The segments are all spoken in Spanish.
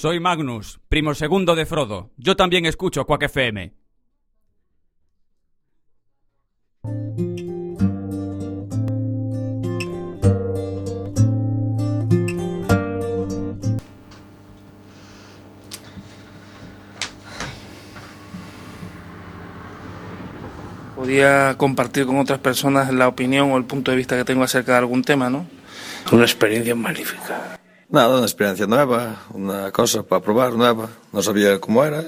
Soy Magnus, primo segundo de Frodo. Yo también escucho Quack FM. Podía compartir con otras personas la opinión o el punto de vista que tengo acerca de algún tema, ¿no? Una experiencia magnífica. Nada, una experiencia nueva, una cosa para probar nueva. No sabía cómo era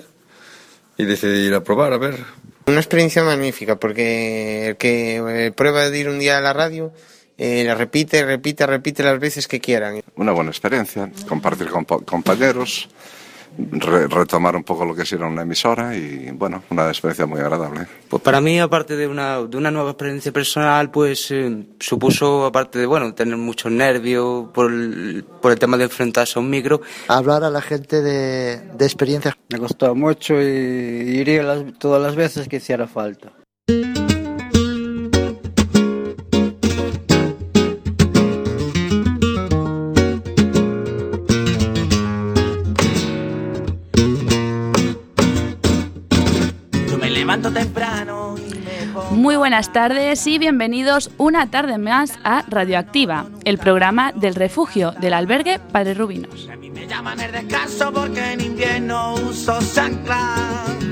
y decidí ir a probar, a ver. Una experiencia magnífica porque el que eh, prueba de ir un día a la radio eh, la repite, repite, repite las veces que quieran. Una buena experiencia, compartir con compañeros, re- retomar un poco lo que era una emisora y bueno, una experiencia muy agradable. Pues para mí, aparte de una, de una nueva experiencia personal, pues eh, supuso, aparte de, bueno, tener muchos nervios por el, por el tema de enfrentarse a un micro, hablar a la gente de, de experiencias. Me costó mucho y iría las- todas las veces que hiciera falta. Levanto temprano Muy buenas tardes y bienvenidos una tarde más a Radioactiva, el programa del refugio del albergue Padre Rubinos. A mí me llaman el descanso porque en invierno uso chancla Y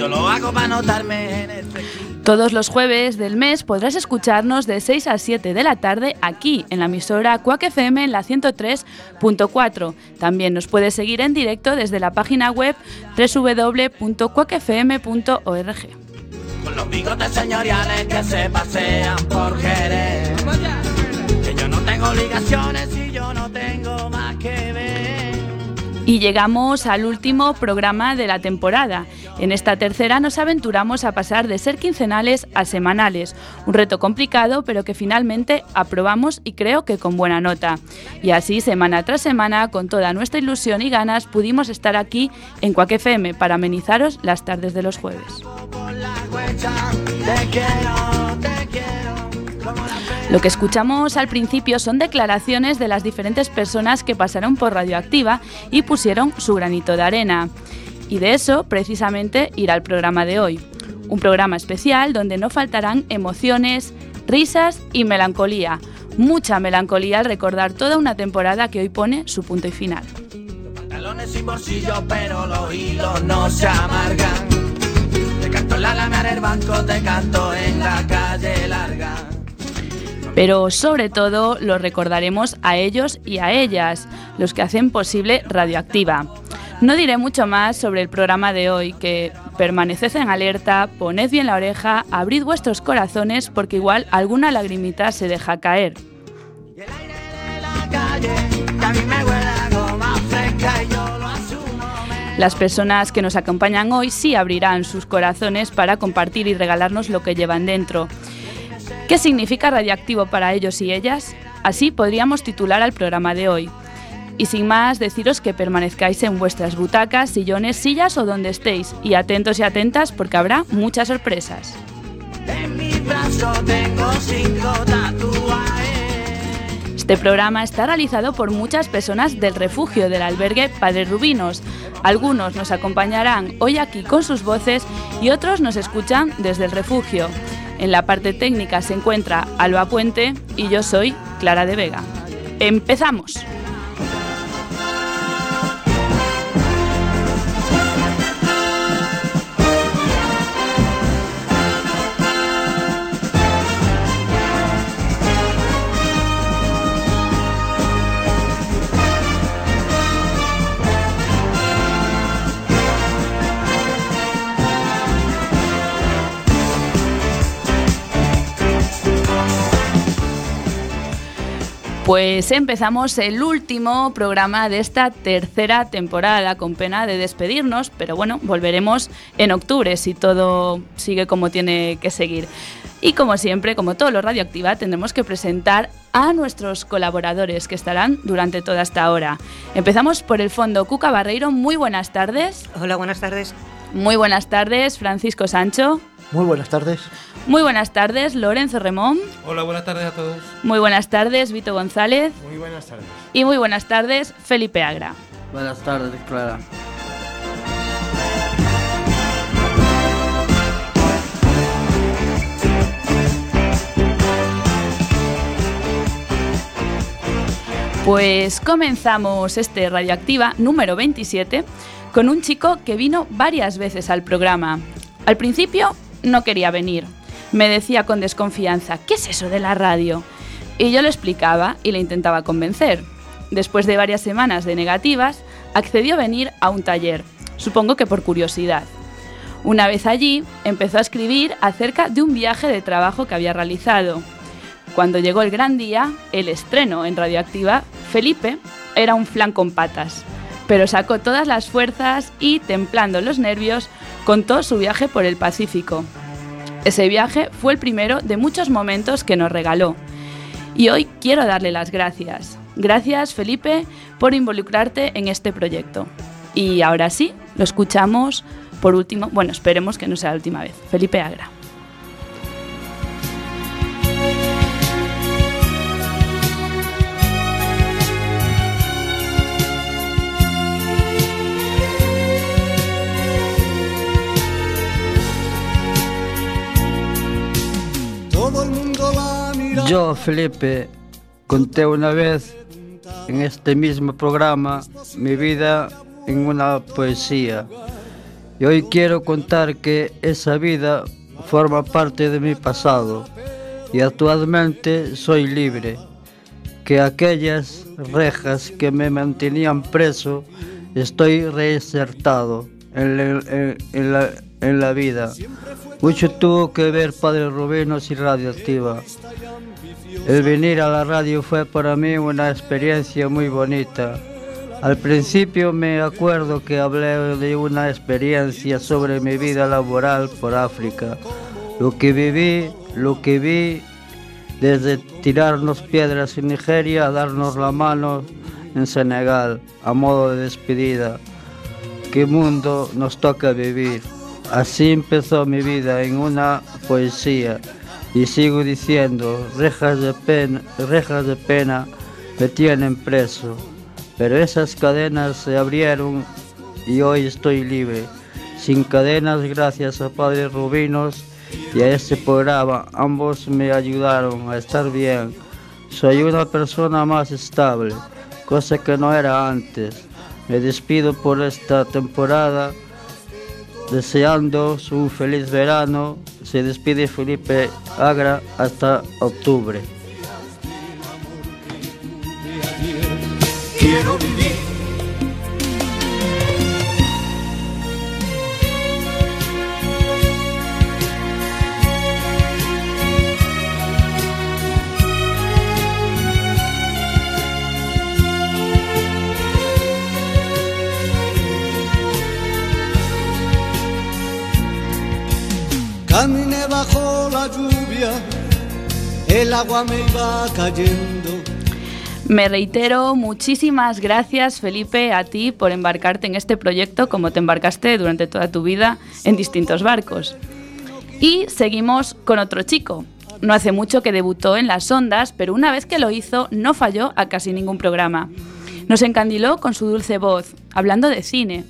yo lo hago para notarme en fresquito. Todos los jueves del mes podrás escucharnos de 6 a 7 de la tarde aquí en la emisora Quack FM en la 103.4. También nos puedes seguir en directo desde la página web www.quackfm.org. Con los bigotes señoriales que se pasean por Jerez Que yo no tengo obligaciones y yo no tengo más que ver Y llegamos al último programa de la temporada. En esta tercera nos aventuramos a pasar de ser quincenales a semanales, un reto complicado pero que finalmente aprobamos y creo que con buena nota. Y así semana tras semana, con toda nuestra ilusión y ganas, pudimos estar aquí en Quack FM para amenizaros las tardes de los jueves. Lo que escuchamos al principio son declaraciones de las diferentes personas que pasaron por Radioactiva y pusieron su granito de arena. Y de eso, precisamente, irá el programa de hoy. Un programa especial donde no faltarán emociones, risas y melancolía. Mucha melancolía al recordar toda una temporada que hoy pone su punto y final. Pantalones sin bolsillo, pero los hilos no se amargan. Te canto en la alameda del banco, te canto en la calle larga. Pero sobre todo lo recordaremos a ellos y a ellas, los que hacen posible Radioactiva. No diré mucho más sobre el programa de hoy, que permaneced en alerta, poned bien la oreja, abrid vuestros corazones porque igual alguna lagrimita se deja caer. Las personas que nos acompañan hoy sí abrirán sus corazones para compartir y regalarnos lo que llevan dentro. ¿Qué significa radioactivo para ellos y ellas? Así podríamos titular al programa de hoy. Y sin más, deciros que permanezcáis en vuestras butacas, sillones, sillas o donde estéis, y atentos y atentas porque habrá muchas sorpresas. En mi brazo tengo cinco tatuajes. Este programa está realizado por muchas personas del refugio del albergue Padre Rubinos. Algunos nos acompañarán hoy aquí con sus voces y otros nos escuchan desde el refugio. En la parte técnica se encuentra Alba Puente y yo soy Clara de Vega. ¡Empezamos! Pues empezamos el último programa de esta tercera temporada, con pena de despedirnos, pero bueno, volveremos en octubre si todo sigue como tiene que seguir. Y como siempre, como todo lo radioactiva, tendremos que presentar a nuestros colaboradores que estarán durante toda esta hora. Empezamos por el fondo Cuca Barreiro, muy buenas tardes. Hola, buenas tardes. Muy buenas tardes, Francisco Sancho. Muy buenas tardes. Muy buenas tardes, Lorenzo Remón. Hola, buenas tardes a todos. Muy buenas tardes, Vito González. Muy buenas tardes. Y muy buenas tardes, Felipe Agra. Buenas tardes, Clara. Pues comenzamos este Radioactiva número 27 con un chico que vino varias veces al programa. Al principio no quería venir. Me decía con desconfianza, ¿qué es eso de la radio? Y yo le explicaba y le intentaba convencer. Después de varias semanas de negativas, accedió a venir a un taller, supongo que por curiosidad. Una vez allí, empezó a escribir acerca de un viaje de trabajo que había realizado. Cuando llegó el gran día, el estreno en Radioactiva, Felipe era un flan con patas, pero sacó todas las fuerzas y, templando los nervios, contó su viaje por el Pacífico. Ese viaje fue el primero de muchos momentos que nos regaló. Y hoy quiero darle las gracias. Gracias, Felipe, por involucrarte en este proyecto. Y ahora sí, lo escuchamos por último, bueno, esperemos que no sea la última vez. Felipe Agra. Yo, Felipe, conté una vez en este mismo programa mi vida en una poesía. Y hoy quiero contar que esa vida forma parte de mi pasado y actualmente soy libre. Que aquellas rejas que me mantenían preso, estoy reinsertado en la, en- la- en la vida. Mucho tuvo que ver Padre Rubinos y Radioactiva. El venir a la radio fue para mí una experiencia muy bonita. Al principio me acuerdo que hablé de una experiencia sobre mi vida laboral por África. Lo que viví, lo que vi, desde tirarnos piedras en Nigeria a darnos la mano en Senegal, a modo de despedida. ¿Qué mundo nos toca vivir? Así empezó mi vida en una poesía. Y sigo diciendo, rejas de pena, rejas de pena me tienen preso, pero esas cadenas se abrieron y hoy estoy libre, sin cadenas gracias a Padre Rubinos y a este programa, ambos me ayudaron a estar bien, soy una persona más estable, cosa que no era antes, me despido por esta temporada deseando un feliz verano. Se despide Felipe Agra hasta octubre. Caminé bajo la lluvia, el agua me iba cayendo. Me reitero, muchísimas gracias Felipe a ti por embarcarte en este proyecto como te embarcaste durante toda tu vida en distintos barcos. Y seguimos con otro chico. No hace mucho que debutó en las ondas, pero una vez que lo hizo no falló a casi ningún programa. Nos encandiló con su dulce voz, hablando de cine,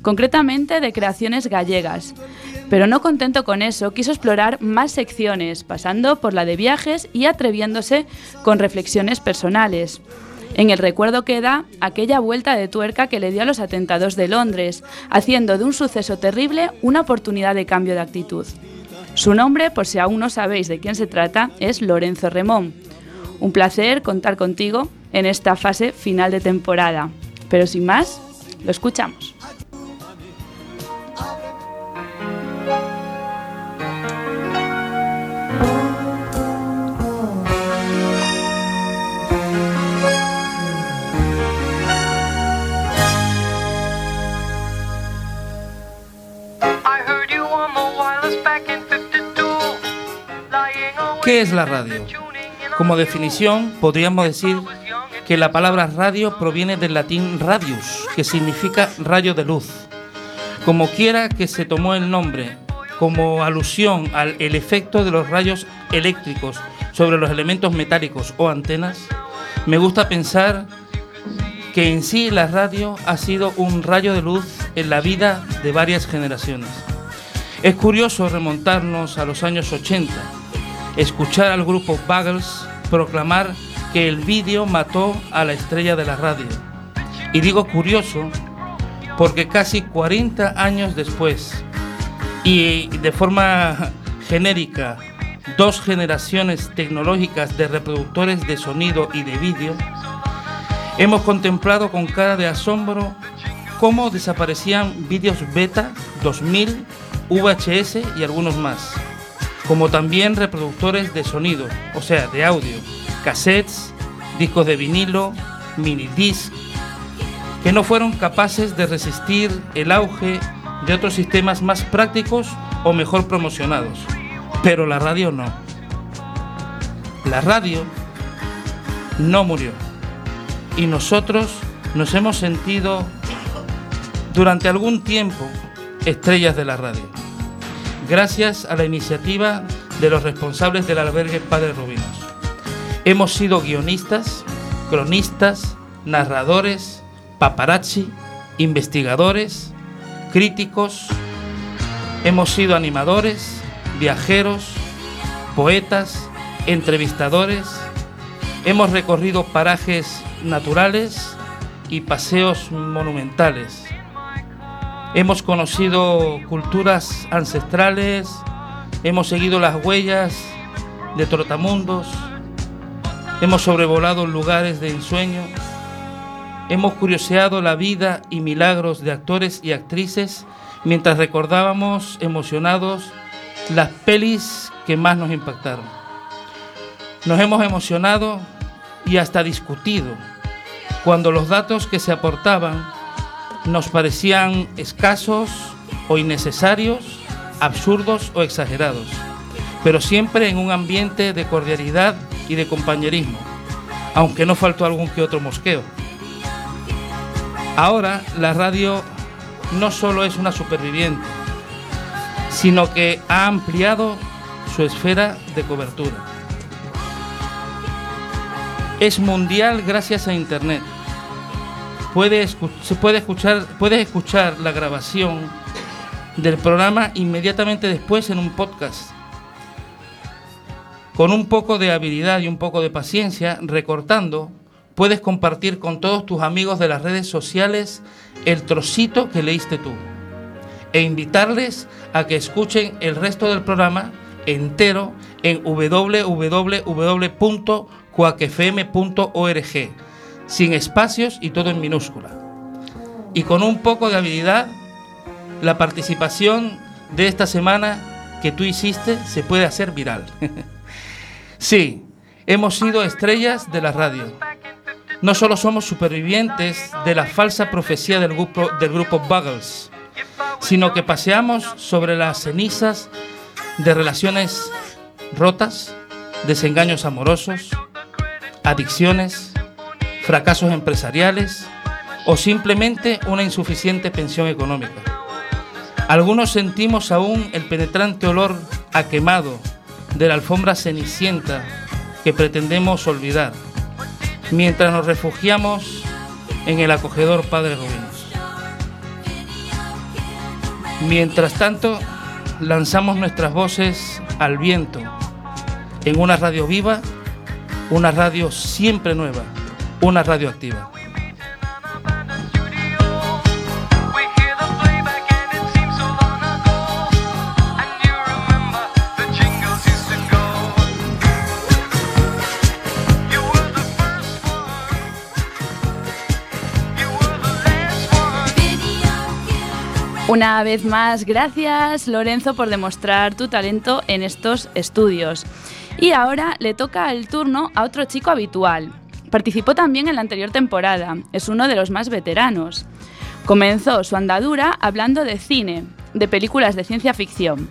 concretamente de creaciones gallegas. Pero no contento con eso, quiso explorar más secciones, pasando por la de viajes y atreviéndose con reflexiones personales. En el recuerdo queda aquella vuelta de tuerca que le dio a los atentados de Londres, haciendo de un suceso terrible una oportunidad de cambio de actitud. Su nombre, por si aún no sabéis de quién se trata, es Lorenzo Remón. Un placer contar contigo en esta fase final de temporada. Pero sin más, lo escuchamos. ¿Qué es la radio? Como definición, podríamos decir que la palabra radio proviene del latín radius, que significa rayo de luz. Como quiera que se tomó el nombre, como alusión al el efecto de los rayos eléctricos sobre los elementos metálicos o antenas, me gusta pensar que en sí la radio ha sido un rayo de luz en la vida de varias generaciones. Es curioso remontarnos a los años 80, escuchar al grupo Buggles proclamar que el vídeo mató a la estrella de la radio. Y digo curioso porque casi 40 años después y de forma genérica dos generaciones tecnológicas de reproductores de sonido y de vídeo, hemos contemplado con cara de asombro cómo desaparecían vídeos beta 2000, VHS y algunos más, como también reproductores de sonido, o sea, de audio, cassettes, discos de vinilo, mini disc, que no fueron capaces de resistir el auge de otros sistemas más prácticos o mejor promocionados. Pero la radio no. La radio no murió. Y nosotros nos hemos sentido durante algún tiempo estrellas de la radio. Gracias a la iniciativa de los responsables del albergue Padre Rubinos. Hemos sido guionistas, cronistas, narradores, paparazzi, investigadores, críticos, hemos sido animadores, viajeros, poetas, entrevistadores, hemos recorrido parajes naturales y paseos monumentales. Hemos conocido culturas ancestrales, hemos seguido las huellas de trotamundos, hemos sobrevolado lugares de ensueño, hemos curioseado la vida y milagros de actores y actrices mientras recordábamos emocionados las pelis que más nos impactaron. Nos hemos emocionado y hasta discutido cuando los datos que se aportaban nos parecían escasos o innecesarios, absurdos o exagerados, pero siempre en un ambiente de cordialidad y de compañerismo, aunque no faltó algún que otro mosqueo. Ahora la radio no solo es una superviviente, sino que ha ampliado su esfera de cobertura. Es mundial gracias a Internet. Puede se puede escuchar, puedes escuchar la grabación del programa inmediatamente después en un podcast. Con un poco de habilidad y un poco de paciencia, recortando, puedes compartir con todos tus amigos de las redes sociales el trocito que leíste tú e invitarles a que escuchen el resto del programa entero en www.cuacfm.org, sin espacios y todo en minúscula. Y con un poco de habilidad, la participación de esta semana que tú hiciste se puede hacer viral. sí, hemos sido estrellas de la radio. No solo somos supervivientes de la falsa profecía del grupo, del grupo Buggles, sino que paseamos sobre las cenizas de relaciones rotas, desengaños amorosos, adicciones, fracasos empresariales o simplemente una insuficiente pensión económica. Algunos sentimos aún el penetrante olor a quemado de la alfombra cenicienta que pretendemos olvidar, mientras nos refugiamos en el acogedor Padre Rubinos. Mientras tanto, lanzamos nuestras voces al viento en una radio viva, una radio siempre nueva, una radio activa. Una vez más, gracias Lorenzo por demostrar tu talento en estos estudios. Y ahora le toca el turno a otro chico habitual. Participó también en la anterior temporada, es uno de los más veteranos. Comenzó su andadura hablando de cine, de películas de ciencia ficción,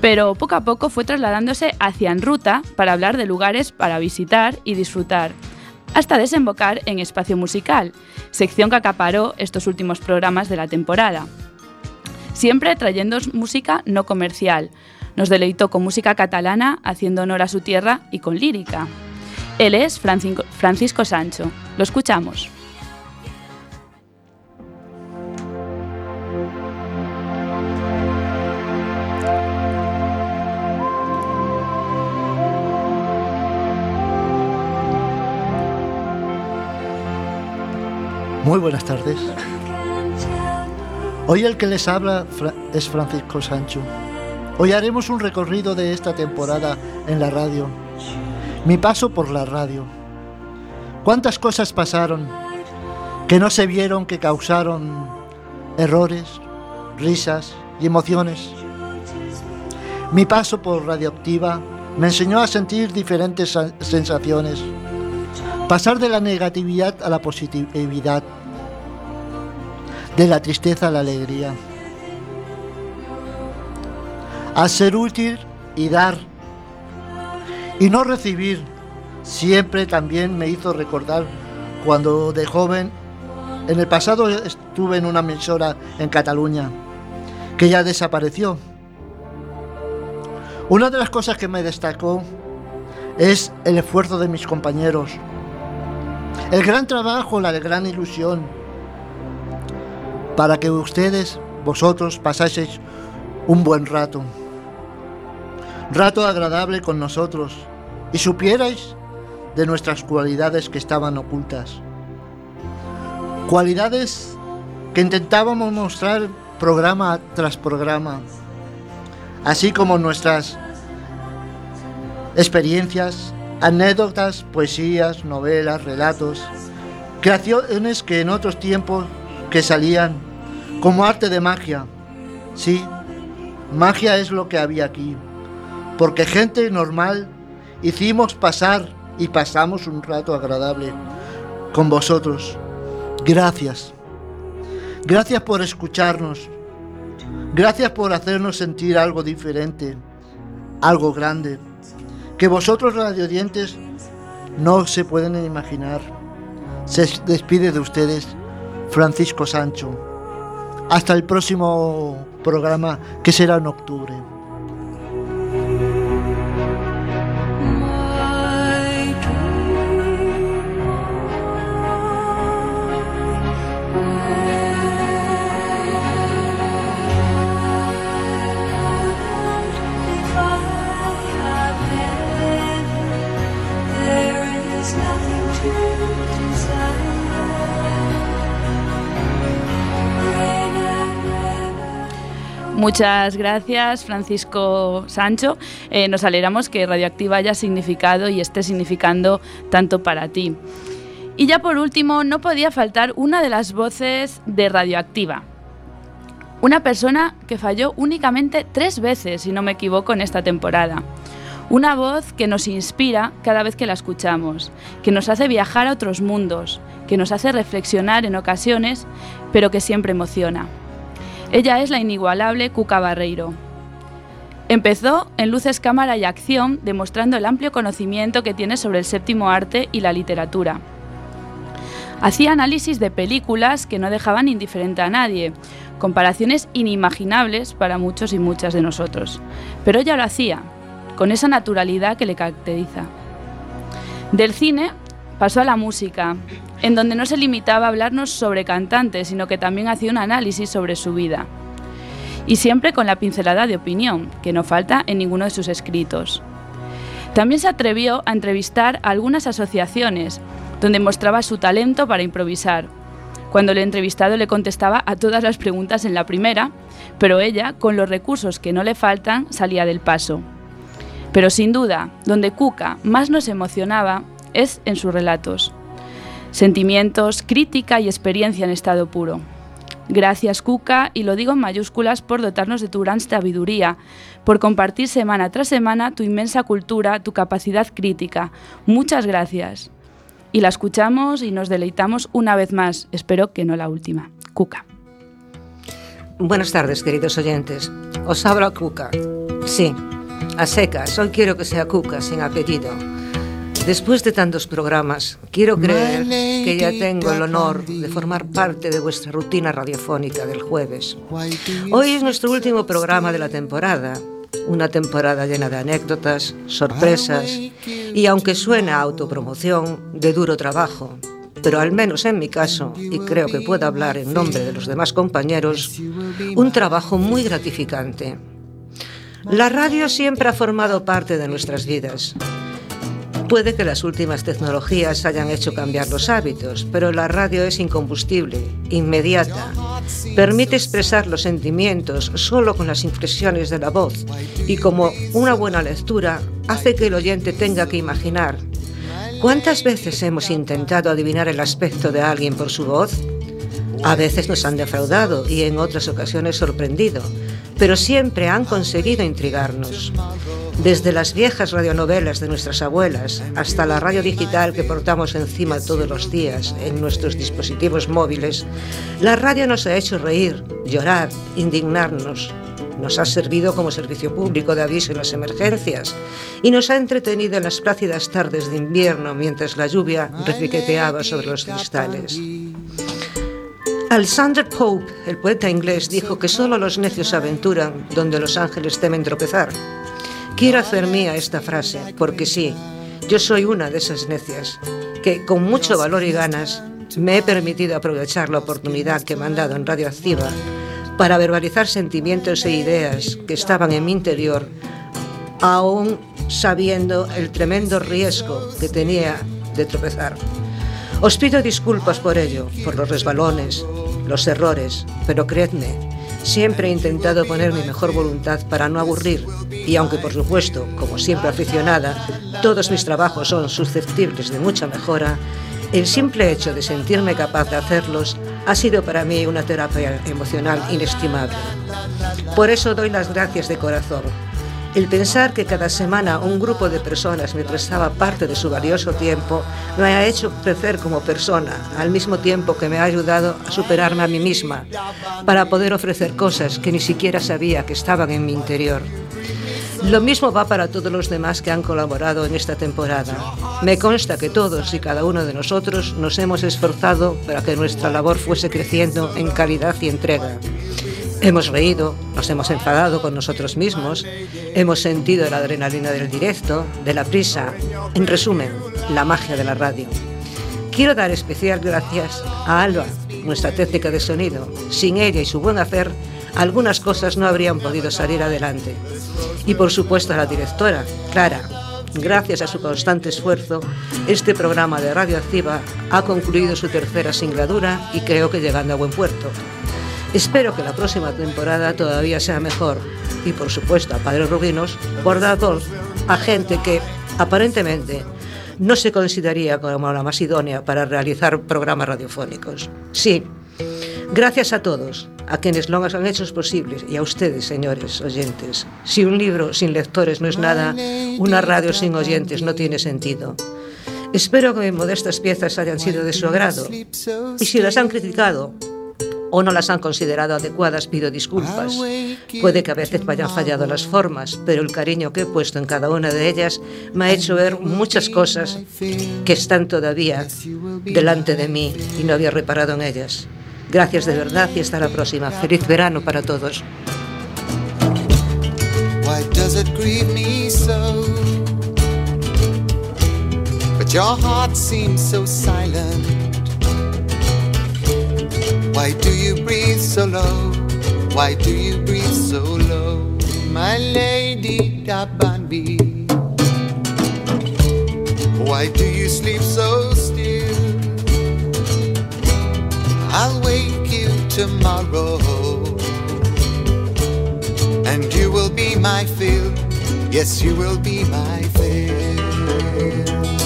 pero poco a poco fue trasladándose hacia en ruta para hablar de lugares para visitar y disfrutar, hasta desembocar en espacio musical, sección que acaparó estos últimos programas de la temporada siempre trayendo música no comercial. Nos deleitó con música catalana, haciendo honor a su tierra y con lírica. Él es Francisco Sancho. Lo escuchamos. Muy buenas tardes. Hoy el que les habla es Francisco Sancho. Hoy haremos un recorrido de esta temporada en la radio mi paso por la radio. ¿Cuántas cosas pasaron que no se vieron que causaron errores, risas y emociones? Mi paso por Radioactiva me enseñó a sentir diferentes sensaciones, pasar de la negatividad a la positividad, de la tristeza a la alegría, a ser útil y dar, y no recibir, siempre también me hizo recordar cuando de joven, en el pasado estuve en una emisora en Cataluña, que ya desapareció. Una de las cosas que me destacó es el esfuerzo de mis compañeros, el gran trabajo, la gran ilusión, para que ustedes, vosotros, pasaseis un buen rato, rato agradable con nosotros y supierais de nuestras cualidades que estaban ocultas. Cualidades que intentábamos mostrar programa tras programa así como nuestras experiencias, anécdotas, poesías, novelas, relatos, creaciones que en otros tiempos que salían como arte de magia. Sí, magia es lo que había aquí, porque gente normal hicimos pasar y pasamos un rato agradable con vosotros. Gracias. Gracias por escucharnos, Gracias por hacernos sentir algo diferente, algo grande, que vosotros radiodientes no se pueden imaginar. Se despide de ustedes Francisco Sancho. Hasta el próximo programa que será en octubre. Muchas gracias, Francisco Sancho. Eh, nos alegramos que Radioactiva haya significado y esté significando tanto para ti. Y ya por último, no podía faltar una de las voces de Radioactiva. Una persona que falló únicamente tres veces, si no me equivoco, en esta temporada. Una voz que nos inspira cada vez que la escuchamos, que nos hace viajar a otros mundos, que nos hace reflexionar en ocasiones, pero que siempre emociona. Ella es la inigualable Cuca Barreiro. Empezó en Luces, Cámara y Acción, demostrando el amplio conocimiento que tiene sobre el séptimo arte y la literatura. Hacía análisis de películas que no dejaban indiferente a nadie, comparaciones inimaginables para muchos y muchas de nosotros. Pero ella lo hacía, con esa naturalidad que le caracteriza. Del cine pasó a la música, en donde no se limitaba a hablarnos sobre cantantes, sino que también hacía un análisis sobre su vida. Y siempre con la pincelada de opinión, que no falta en ninguno de sus escritos. También se atrevió a entrevistar a algunas asociaciones, donde mostraba su talento para improvisar, cuando el entrevistado le contestaba a todas las preguntas en la primera, pero ella, con los recursos que no le faltan, salía del paso. Pero sin duda, donde Cuca más nos emocionaba es en sus relatos sentimientos, crítica y experiencia en estado puro. Gracias, Cuca, y lo digo en mayúsculas por dotarnos de tu gran sabiduría, por compartir semana tras semana tu inmensa cultura, tu capacidad crítica. Muchas gracias. Y la escuchamos y nos deleitamos una vez más, espero que no la última. Cuca. Buenas tardes, queridos oyentes. Os habla Cuca. Sí, a secas. Hoy quiero que sea Cuca, sin apellido Después de tantos programas, quiero creer que ya tengo el honor de formar parte de vuestra rutina radiofónica del jueves. Hoy es nuestro último programa de la temporada, una temporada llena de anécdotas, sorpresas y, aunque suena a autopromoción, de duro trabajo. Pero al menos en mi caso, y creo que puedo hablar en nombre de los demás compañeros, un trabajo muy gratificante. La radio siempre ha formado parte de nuestras vidas Puede que las últimas tecnologías hayan hecho cambiar los hábitos, pero la radio es incombustible, inmediata. Permite expresar los sentimientos solo con las inflexiones de la voz y como una buena lectura hace que el oyente tenga que imaginar. ¿Cuántas veces hemos intentado adivinar el aspecto de alguien por su voz? A veces nos han defraudado y en otras ocasiones sorprendido, pero siempre han conseguido intrigarnos. Desde las viejas radionovelas de nuestras abuelas hasta la radio digital que portamos encima todos los días en nuestros dispositivos móviles, la radio nos ha hecho reír, llorar, indignarnos. Nos ha servido como servicio público de aviso en las emergencias y nos ha entretenido en las plácidas tardes de invierno mientras la lluvia repiqueteaba sobre los cristales. Alexander Pope, el poeta inglés, dijo que solo los necios aventuran donde los ángeles temen tropezar. Quiero hacer mía esta frase, porque sí, yo soy una de esas necias, que con mucho valor y ganas me he permitido aprovechar la oportunidad que me han dado en Radio Activa para verbalizar sentimientos e ideas que estaban en mi interior, aún sabiendo el tremendo riesgo que tenía de tropezar. Os pido disculpas por ello, por los resbalones, los errores, pero creedme, siempre he intentado poner mi mejor voluntad para no aburrir y aunque por supuesto, como siempre aficionada, todos mis trabajos son susceptibles de mucha mejora, el simple hecho de sentirme capaz de hacerlos ha sido para mí una terapia emocional inestimable. Por eso doy las gracias de corazón el pensar que cada semana un grupo de personas me prestaba parte de su valioso tiempo me ha hecho crecer como persona, al mismo tiempo que me ha ayudado a superarme a mí misma, para poder ofrecer cosas que ni siquiera sabía que estaban en mi interior. Lo mismo va para todos los demás que han colaborado en esta temporada. Me consta que todos y cada uno de nosotros nos hemos esforzado para que nuestra labor fuese creciendo en calidad y entrega. Hemos reído, nos hemos enfadado con nosotros mismos, hemos sentido la adrenalina del directo, de la prisa, en resumen, la magia de la radio. Quiero dar especial gracias a Alba, nuestra técnica de sonido. Sin ella y su buen hacer, algunas cosas no habrían podido salir adelante. Y por supuesto a la directora, Clara. Gracias a su constante esfuerzo, este programa de Radio Activa ha concluido su tercera singladura y creo que llegando a buen puerto. Espero que la próxima temporada todavía sea mejor. Y por supuesto a Padre Rubinos, bordador a gente que aparentemente no se consideraría como la más idónea para realizar programas radiofónicos. Sí, gracias a todos, a quienes lo han hecho posibles y a ustedes, señores oyentes. Si un libro sin lectores no es nada, una radio sin oyentes no tiene sentido. Espero que mis modestas piezas hayan sido de su agrado. Y si las han criticado, o no las han considerado adecuadas, pido disculpas. Puede que a veces me hayan fallado las formas, pero el cariño que he puesto en cada una de ellas me ha hecho ver muchas cosas que están todavía delante de mí y no había reparado en ellas. Gracias de verdad y hasta la próxima. Feliz verano para todos. Your heart seems so silent. Why do you breathe so low? Why do you breathe so low? My lady Dabanbi. Why do you sleep so still? I'll wake you tomorrow. And you will be my fill. Yes, you will be my fill.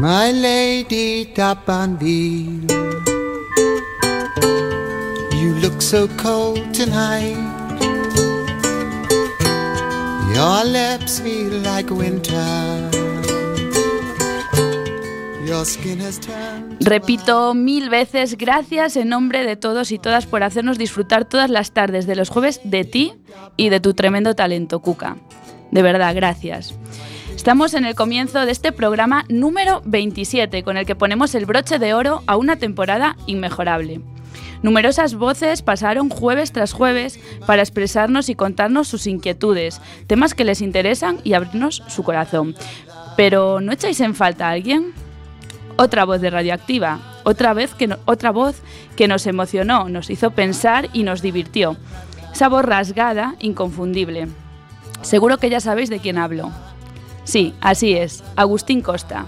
My lady Dabanville, you look so cold tonight. Your lips feel like winter. Your skin has turned. Repito mil veces gracias en nombre de todos y todas por hacernos disfrutar todas las tardes de los jueves de ti y de tu tremendo talento, Cuca. De verdad, gracias. Estamos en el comienzo de este programa número 27, con el que ponemos el broche de oro a una temporada inmejorable. Numerosas voces pasaron jueves tras jueves para expresarnos y contarnos sus inquietudes, temas que les interesan y abrirnos su corazón. Pero ¿no echáis en falta a alguien? Otra voz de Radioactiva, Otra, vez que otra voz que nos emocionó, nos hizo pensar y nos divirtió. Esa voz rasgada, inconfundible. Seguro que ya sabéis de quién hablo. Sí, así es, Agustín Costa.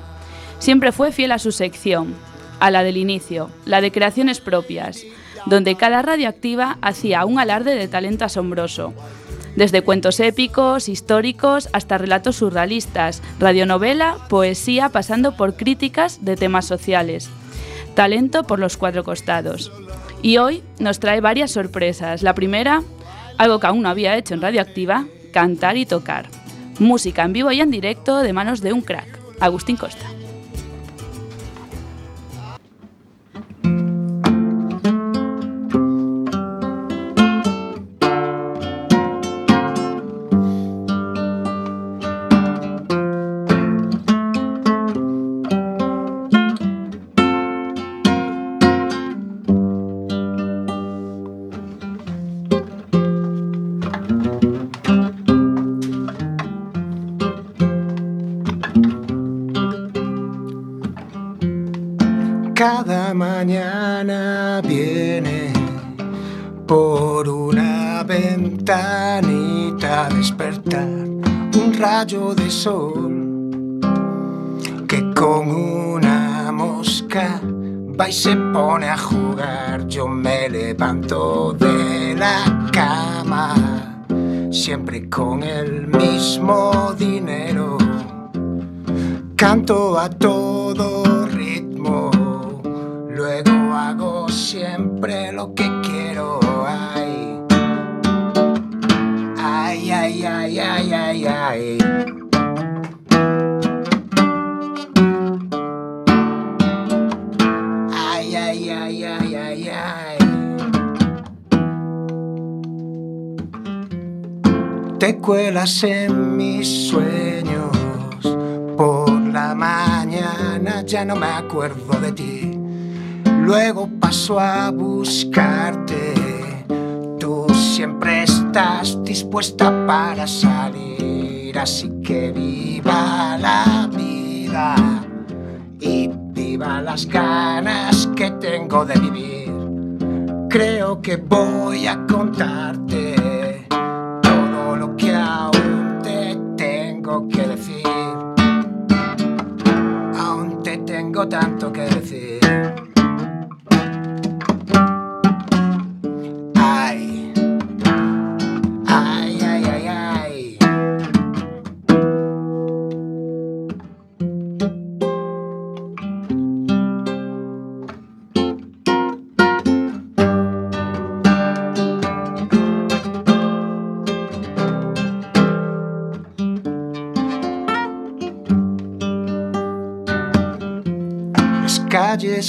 Siempre fue fiel a su sección, a la del inicio, la de creaciones propias, donde cada radioactiva hacía un alarde de talento asombroso. Desde cuentos épicos, históricos, hasta relatos surrealistas, radionovela, poesía, pasando por críticas de temas sociales. Talento por los cuatro costados. Y hoy nos trae varias sorpresas. La primera, algo que aún no había hecho en Radioactiva, cantar y tocar. Música en vivo y en directo de manos de un crack, Agustín Costa. Levanto de la cama siempre con el mismo dinero. Canto a todo ritmo, luego hago siempre lo que quiero. Ay, ay, ay, ay, ay, ay, ay. Te cuelas en mis sueños por la mañana, ya no me acuerdo de ti. Luego paso a buscarte. Tú siempre estás dispuesta para salir, así que viva la vida y viva las ganas que tengo de vivir. Creo que voy a contarte que decir. Aún te tengo tanto que decir.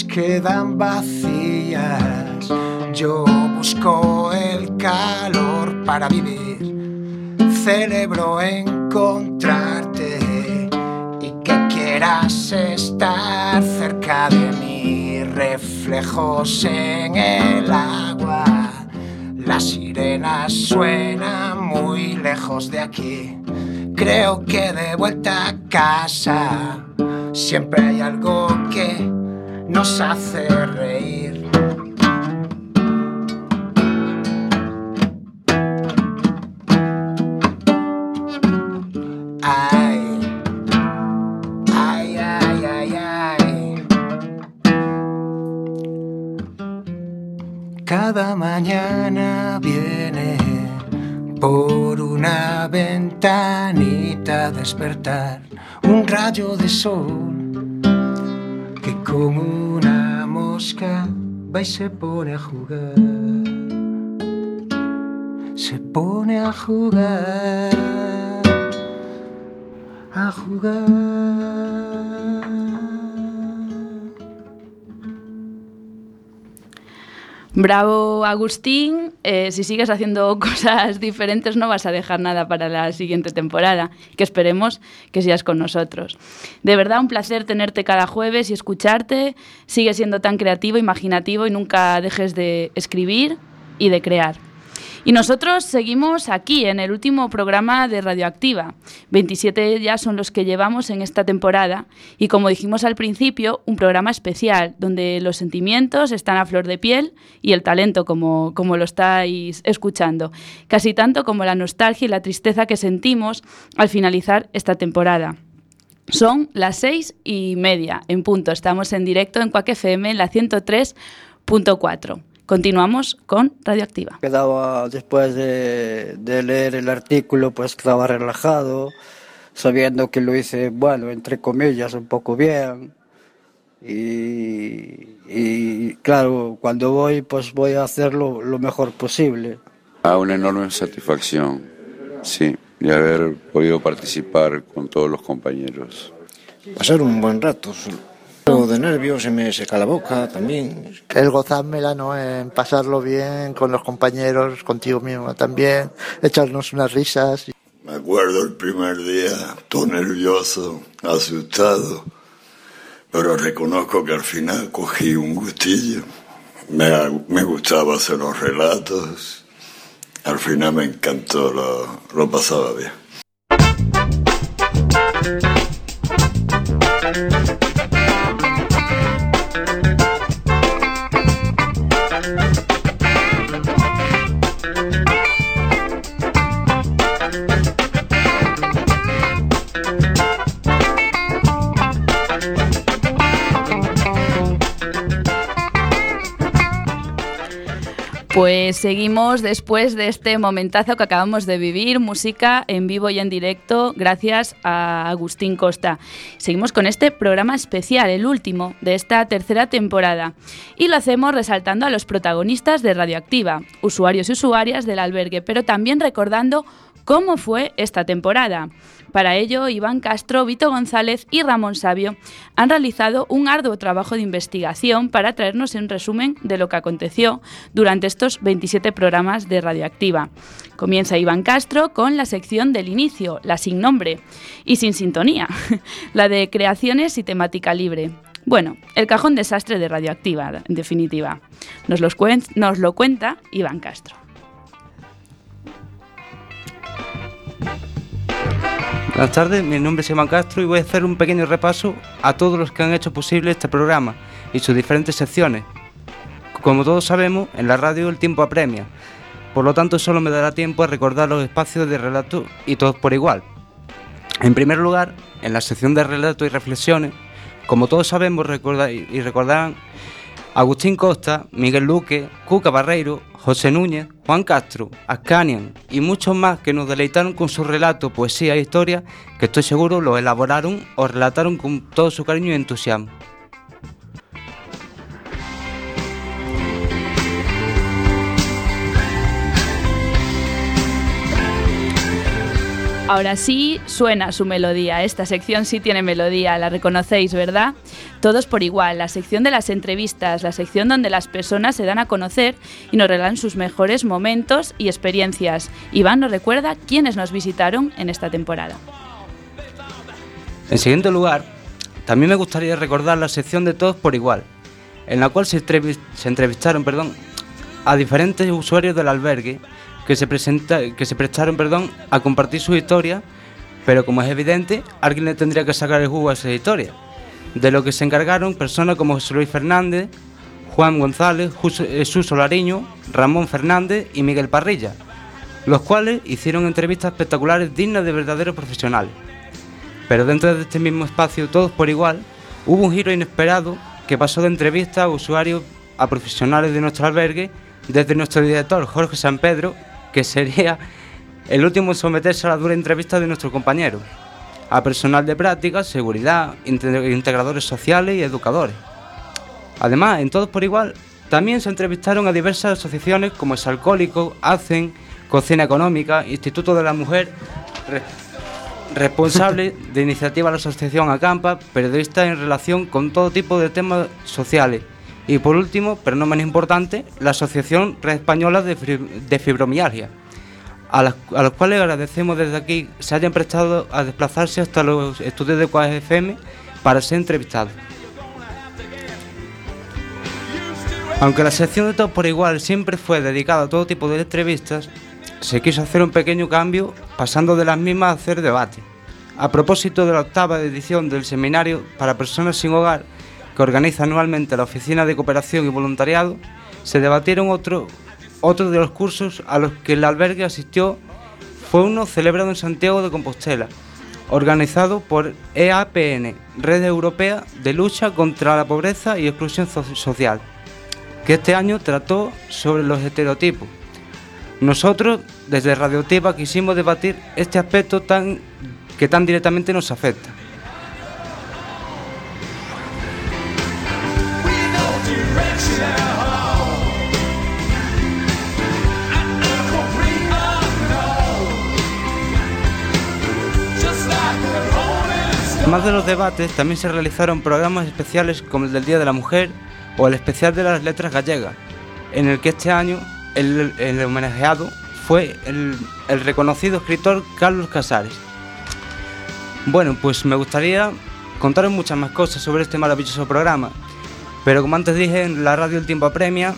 Quedan vacías. Yo busco el calor para vivir. Celebro encontrarte y que quieras estar cerca de mí. Reflejos en el agua. Las sirenas suenan muy lejos de aquí. Creo que de vuelta a casa siempre hay algo que nos hace reír. Ay, ay, ay, ay, ay. Cada mañana viene por una ventanita a despertar un rayo de sol que con una mosca va y se pone a jugar. Se pone a jugar, a jugar. Bravo Agustín, Eh, si sigues haciendo cosas diferentes no vas a dejar nada para la siguiente temporada, que esperemos que sigas con nosotros. De verdad un placer tenerte cada jueves y escucharte, sigue siendo tan creativo, imaginativo y nunca dejes de escribir y de crear. Y nosotros seguimos aquí en el último programa de Radioactiva. 27 ya son los que llevamos en esta temporada y como dijimos al principio, un programa especial donde los sentimientos están a flor de piel y el talento como, como lo estáis escuchando, casi tanto como la nostalgia y la tristeza que sentimos al finalizar esta temporada. Son las seis y media en punto. Estamos en directo en Cuac FM en la 103.4. Continuamos con Radioactiva. Quedaba después de, de leer el artículo, pues quedaba relajado, sabiendo que lo hice, bueno, entre comillas, un poco bien. Y, y claro, cuando voy, pues voy a hacerlo lo mejor posible. A una enorme satisfacción, sí, de haber podido participar con todos los compañeros. Pasar un buen rato. De nervios, se me seca la boca también. El gozármela, ¿no? En pasarlo bien con los compañeros, contigo mismo también, echarnos unas risas. Me acuerdo el primer día, todo nervioso, asustado, pero reconozco que al final cogí un gustillo. Me, me gustaba hacer los relatos, al final me encantó, lo, lo pasaba bien. Pues seguimos después de este momentazo que acabamos de vivir, música en vivo y en directo, gracias a Agustín Costa. Seguimos con este programa especial, el último de esta tercera temporada, y lo hacemos resaltando a los protagonistas de Radioactiva, usuarios y usuarias del albergue, pero también recordando cómo fue esta temporada. Para ello, Iván Castro, Vito González y Ramón Sabio han realizado un arduo trabajo de investigación para traernos un resumen de lo que aconteció durante estos 27 programas de Radioactiva. Comienza Iván Castro con la sección del inicio, la sin nombre y sin sintonía, la de creaciones y temática libre. Bueno, el cajón desastre de Radioactiva, en definitiva. Nos, nos lo cuenta Iván Castro. Buenas tardes, mi nombre es Iván Castro y voy a hacer un pequeño repaso a todos los que han hecho posible este programa y sus diferentes secciones. Como todos sabemos, en la radio el tiempo apremia, por lo tanto solo me dará tiempo a recordar los espacios de relato y todos por igual. En primer lugar, en la sección de relato y reflexiones, como todos sabemos y recordarán, Agustín Costa, Miguel Luque, Cuca Barreiro, José Núñez, Juan Castro, Ascanian y muchos más que nos deleitaron con su relato, poesía e historia que estoy seguro lo elaboraron o relataron con todo su cariño y entusiasmo. Ahora sí suena su melodía. Esta sección sí tiene melodía, la reconocéis, ¿verdad? Todos por igual. La sección de las entrevistas, la sección donde las personas se dan a conocer y nos regalan sus mejores momentos y experiencias. Iván nos recuerda quiénes nos visitaron en esta temporada. En siguiente lugar, también me gustaría recordar la sección de Todos por Igual, en la cual se, entrevis- se entrevistaron perdón, a diferentes usuarios del albergue que se, presenta- que se prestaron perdón, a compartir su historia, pero como es evidente, alguien le tendría que sacar el jugo a esa historia. De lo que se encargaron personas como José Luis Fernández, Juan González, Jesús Solariño, Ramón Fernández y Miguel Parrilla, los cuales hicieron entrevistas espectaculares dignas de verdaderos profesionales. Pero dentro de este mismo espacio, todos por igual, hubo un giro inesperado que pasó de entrevistas a usuarios a profesionales de nuestro albergue, desde nuestro director Jorge San Pedro, que sería el último en someterse a la dura entrevista de nuestro compañero, a personal de práctica, seguridad, inte- integradores sociales y educadores. Además, en todos por igual, también se entrevistaron a diversas asociaciones como Exalcohólico, ACEN, Cocina Económica, Instituto de la Mujer, Re- responsable de iniciativa de la Asociación Acampa, periodistas en relación con todo tipo de temas sociales. Y por último, pero no menos importante, la Asociación Red Española de Fibromialgia, a, los cuales agradecemos desde aquí se hayan prestado a desplazarse hasta los estudios de Cuas FM para ser entrevistados. Aunque la sección de Todo por Igual siempre fue dedicada a todo tipo de entrevistas, se quiso hacer un pequeño cambio pasando de las mismas a hacer debate. A propósito de la octava edición del seminario para personas sin hogar que organiza anualmente la Oficina de Cooperación y Voluntariado, se debatieron otro, otro de los cursos a los que el albergue asistió fue uno celebrado en Santiago de Compostela, organizado por EAPN, Red Europea de Lucha contra la Pobreza y Exclusión So- Social, que este año trató sobre los estereotipos. Nosotros, desde Radio Tipa, quisimos debatir este aspecto tan, que tan directamente nos afecta. Además de los debates, también se realizaron programas especiales como el del Día de la Mujer o el especial de las letras gallegas, en el que este año el, el homenajeado fue el, el reconocido escritor Carlos Casares. Bueno, pues me gustaría contaros muchas más cosas sobre este maravilloso programa, pero como antes dije, en la radio el tiempo apremia,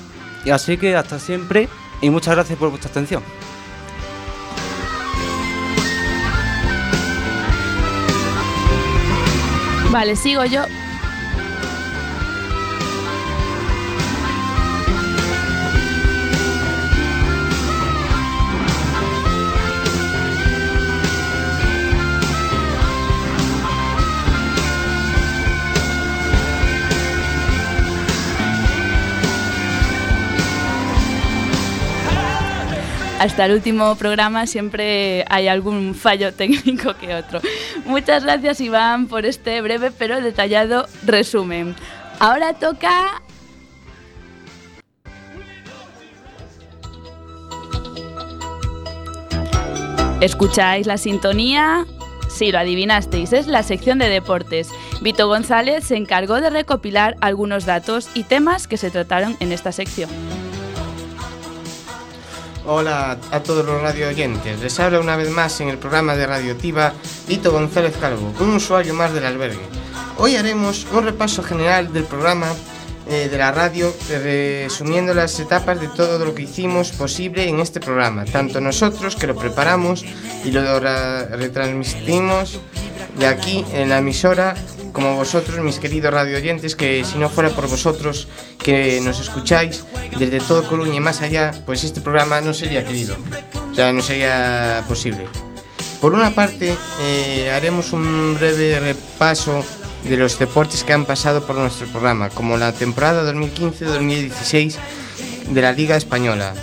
así que hasta siempre y muchas gracias por vuestra atención. Vale, sigo yo. Hasta el último programa siempre hay algún fallo técnico que otro. Muchas gracias Iván por este breve pero detallado resumen. Ahora toca... Escucháis la sintonía. Sí, lo adivinasteis, es la sección de deportes. Vito González se encargó de recopilar algunos datos y temas que se trataron en esta sección. Hola a todos los radio oyentes. Les habla una vez más en el programa de Radiotiva Vito González Calvo, un usuario más del albergue. Hoy haremos un repaso general del programa eh, de la radio, resumiendo las etapas de todo lo que hicimos posible en este programa, tanto nosotros que lo preparamos y lo ra- retransmitimos de aquí en la emisora, como vosotros, mis queridos radio oyentes, que si no fuera por vosotros que nos escucháis desde todo Coruña y más allá, pues este programa no sería querido, o sea, no sería posible. Por una parte, eh, haremos un breve repaso de los deportes que han pasado por nuestro programa, como la temporada 2015-2016 de la Liga Española.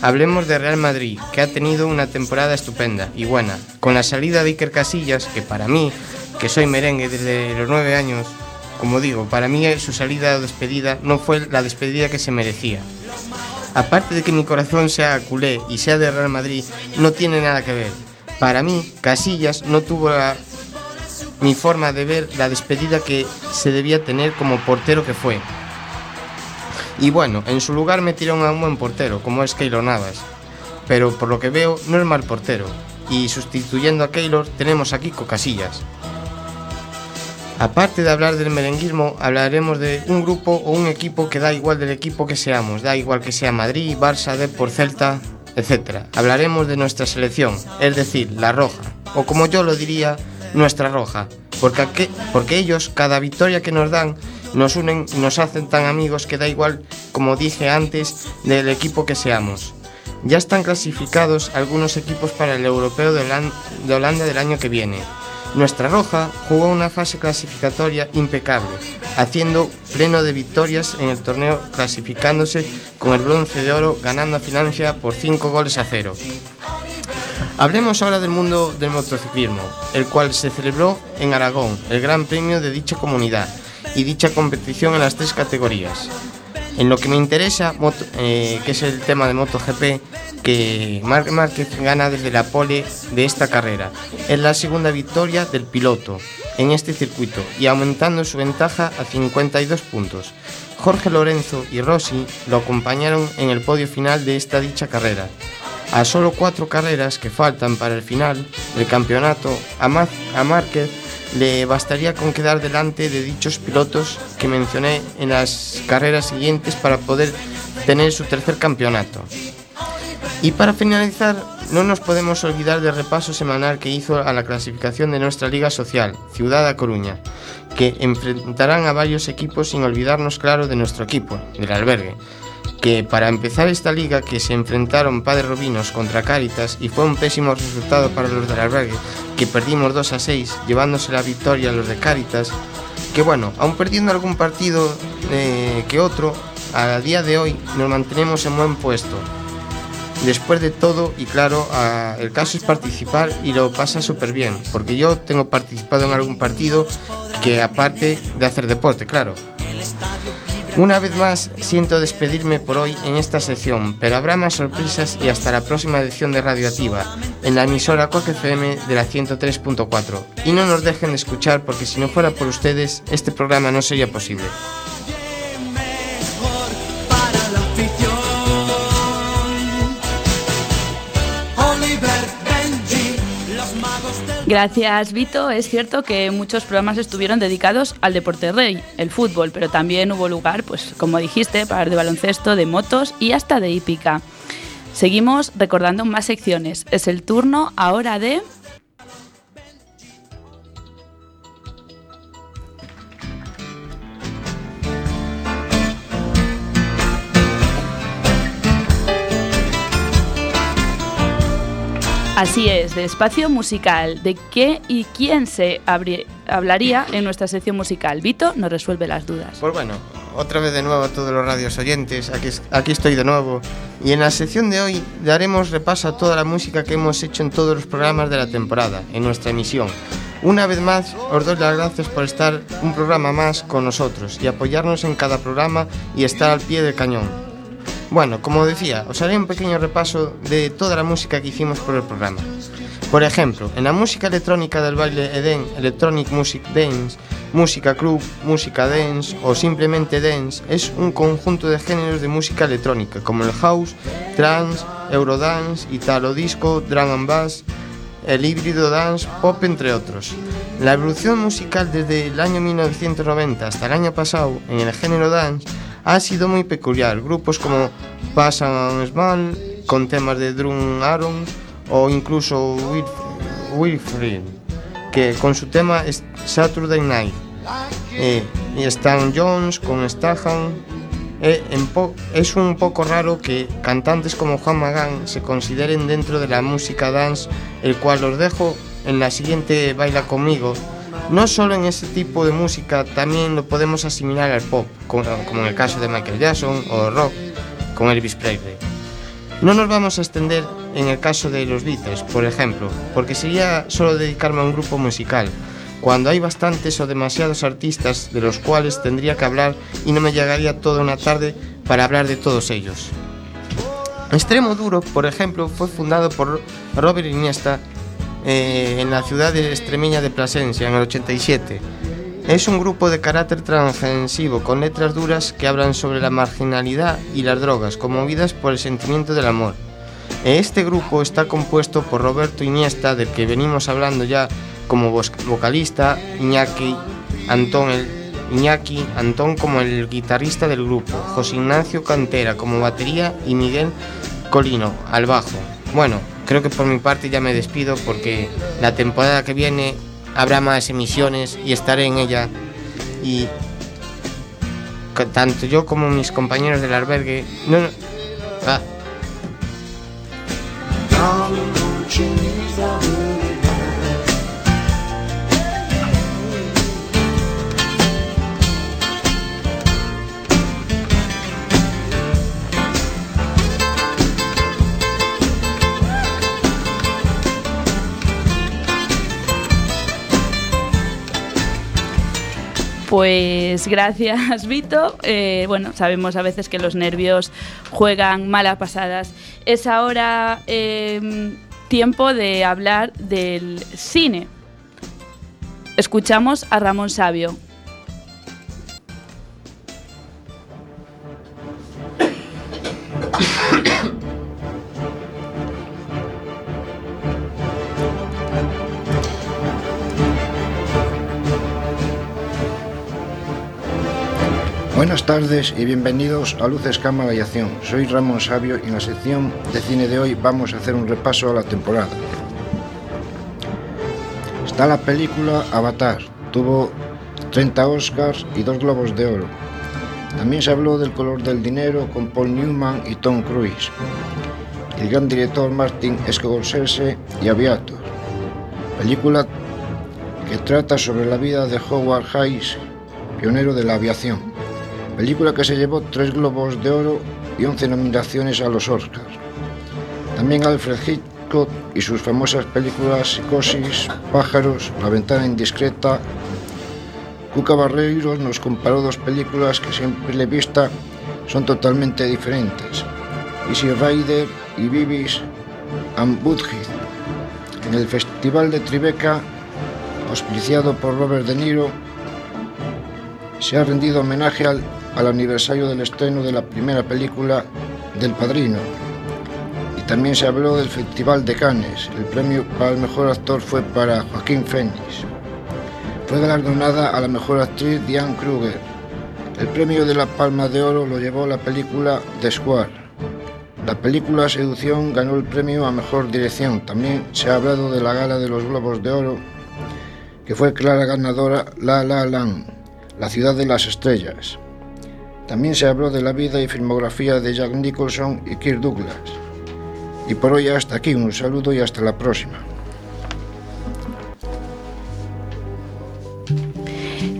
Hablemos de Real Madrid, que ha tenido una temporada estupenda y buena, con la salida de Iker Casillas, que para mí, que soy merengue desde los nueve años, como digo, para mí su salida o despedida no fue la despedida que se merecía. Aparte de que mi corazón sea culé y sea de Real Madrid, no tiene nada que ver. Para mí, Casillas no tuvo mi forma de ver la despedida que se debía tener como portero que fue. Y bueno, en su lugar metieron a un buen portero, como es Keylor Navas. Pero por lo que veo, no es mal portero. Y sustituyendo a Keylor, tenemos a Kiko Casillas. Aparte de hablar del merenguismo, hablaremos de un grupo o un equipo que da igual del equipo que seamos, da igual que sea Madrid, Barça, Depor, Celta, etc. Hablaremos de nuestra selección, es decir, la roja, o como yo lo diría, nuestra roja, porque, porque ellos, cada victoria que nos dan, nos unen y nos hacen tan amigos que da igual, como dije antes, del equipo que seamos. Ya están clasificados algunos equipos para el europeo de Holanda del año que viene. Nuestra Roja jugó una fase clasificatoria impecable, haciendo pleno de victorias en el torneo, clasificándose con el bronce de oro, ganando a Financia por 5 goles a 0. Hablemos ahora del mundo del motociclismo, el cual se celebró en Aragón, el gran premio de dicha comunidad y dicha competición en las tres categorías. En lo que me interesa, moto- eh, que es el tema de MotoGP, que Marc Márquez gana desde la pole de esta carrera. Es la segunda victoria del piloto en este circuito y aumentando su ventaja a 52 puntos. Jorge Lorenzo y Rossi lo acompañaron en el podio final de esta dicha carrera. A solo cuatro carreras que faltan para el final del campeonato, a, a Márquez le bastaría con quedar delante de dichos pilotos que mencioné en las carreras siguientes para poder tener su tercer campeonato. Y para finalizar, no nos podemos olvidar del repaso semanal que hizo a la clasificación de nuestra Liga Social, Ciudad A Coruña, que enfrentarán a varios equipos sin olvidarnos, claro, de nuestro equipo, del albergue, que para empezar esta liga que se enfrentaron Padre Robinos contra Cáritas y fue un pésimo resultado para los del albergue, que perdimos 2 a 6, llevándose la victoria a los de Cáritas, que bueno, aún perdiendo algún partido eh, que otro, a día de hoy nos mantenemos en buen puesto. Después de todo, y claro, el caso es participar y lo pasa súper bien, porque yo tengo participado en algún partido que aparte de hacer deporte, claro. Una vez más, siento despedirme por hoy en esta sección, pero habrá más sorpresas y hasta la próxima edición de Radioactiva, en la emisora Coque FM de la 103.4. Y no nos dejen de escuchar porque si no fuera por ustedes, este programa no sería posible. Gracias, Vito. Es cierto que muchos programas estuvieron dedicados al deporte rey, el fútbol, pero también hubo lugar, pues como dijiste, para el de baloncesto, de motos y hasta de hípica. Seguimos recordando más secciones. Es el turno ahora de... Así es, de espacio musical. ¿De qué y quién se hablaría en nuestra sección musical? Vito nos resuelve las dudas. Pues bueno, otra vez de nuevo a todos los radios oyentes, aquí, aquí estoy de nuevo. Y en la sección de hoy daremos repaso a toda la música que hemos hecho en todos los programas de la temporada, en nuestra emisión. Una vez más, os doy las gracias por estar un programa más con nosotros y apoyarnos en cada programa y estar al pie del cañón. Bueno, como decía, os haré un pequeño repaso de toda la música que hicimos por el programa. Por ejemplo, en la música electrónica del baile Eden, Electronic Music Dance, música club, música dance o simplemente dance, es un conjunto de géneros de música electrónica como el house, trance, eurodance, italo disco, drum and bass, el híbrido dance, pop, entre otros. La evolución musical desde el año 1990 hasta el año pasado en el género dance ha sido muy peculiar. Grupos como Bass and Small con temas de Drum Aaron o incluso Wilf- Wilfried que con su tema Saturday Night. Eh, y Stan Jones con Stahan. Eh, es un poco raro que cantantes como Juan Magán se consideren dentro de la música dance, el cual os dejo en la siguiente Baila conmigo. No solo en ese tipo de música, también lo podemos asimilar al pop, como, en el caso de Michael Jackson o rock con Elvis Presley. No nos vamos a extender en el caso de los Beatles, por ejemplo, porque sería solo dedicarme a un grupo musical, cuando hay bastantes o demasiados artistas de los cuales tendría que hablar y no me llegaría toda una tarde para hablar de todos ellos. Extremo Duro, por ejemplo, fue fundado por Robert Iniesta eh, en la ciudad de extremeña de Plasencia en el 87. Es un grupo de carácter transgresivo con letras duras que hablan sobre la marginalidad y las drogas, conmovidas por el sentimiento del amor. Este grupo está compuesto por Roberto Iniesta, del que venimos hablando ya como vocalista, Iñaki, Antón, Iñaki, Antón como el guitarrista del grupo, José Ignacio Cantera como batería y Miguel Colino al bajo. Bueno, creo que por mi parte ya me despido porque la temporada que viene habrá más emisiones y estaré en ella. Y tanto yo como mis compañeros del albergue no, no- ah, Pues gracias, Vito. Eh, bueno, sabemos a veces que los nervios juegan malas pasadas. Es ahora eh, tiempo de hablar del cine. Escuchamos a Ramón Sabio. Buenas tardes y bienvenidos a Luces Cámara y Acción. Soy Ramón Sabio y en la sección de cine de hoy vamos a hacer un repaso a la temporada. Está la película Avatar. Tuvo 30 Oscars y dos Globos de Oro. También se habló del color del dinero con Paul Newman y Tom Cruise. El gran director Martin Scorsese y Aviator. Película que trata sobre la vida de Howard Hayes, pionero de la aviación. Película que se llevó tres Globos de Oro y 11 nominaciones a los Oscars. También Alfred Hitchcock y sus famosas películas Psicosis, Pájaros, La ventana indiscreta. Cuca Barreiros nos comparó dos películas que siempre le vista son totalmente diferentes. Easy Rider y Bibis and Butthead. En el Festival de Tribeca, auspiciado por Robert De Niro, se ha rendido homenaje al, al aniversario del estreno de la primera película del Padrino. Y también se habló del Festival de Cannes. El premio para el mejor actor fue para Joaquín Phoenix. Fue galardonada a la mejor actriz Diane Kruger. El premio de la Palma de Oro lo llevó la película The Square. La película Seducción ganó el premio a mejor dirección. También se ha hablado de la gala de los Globos de Oro, que fue clara ganadora La La Land, La ciudad de las estrellas. También se habló de la vida y filmografía de Jack Nicholson y Kirk Douglas. Y por hoy hasta aquí, un saludo y hasta la próxima.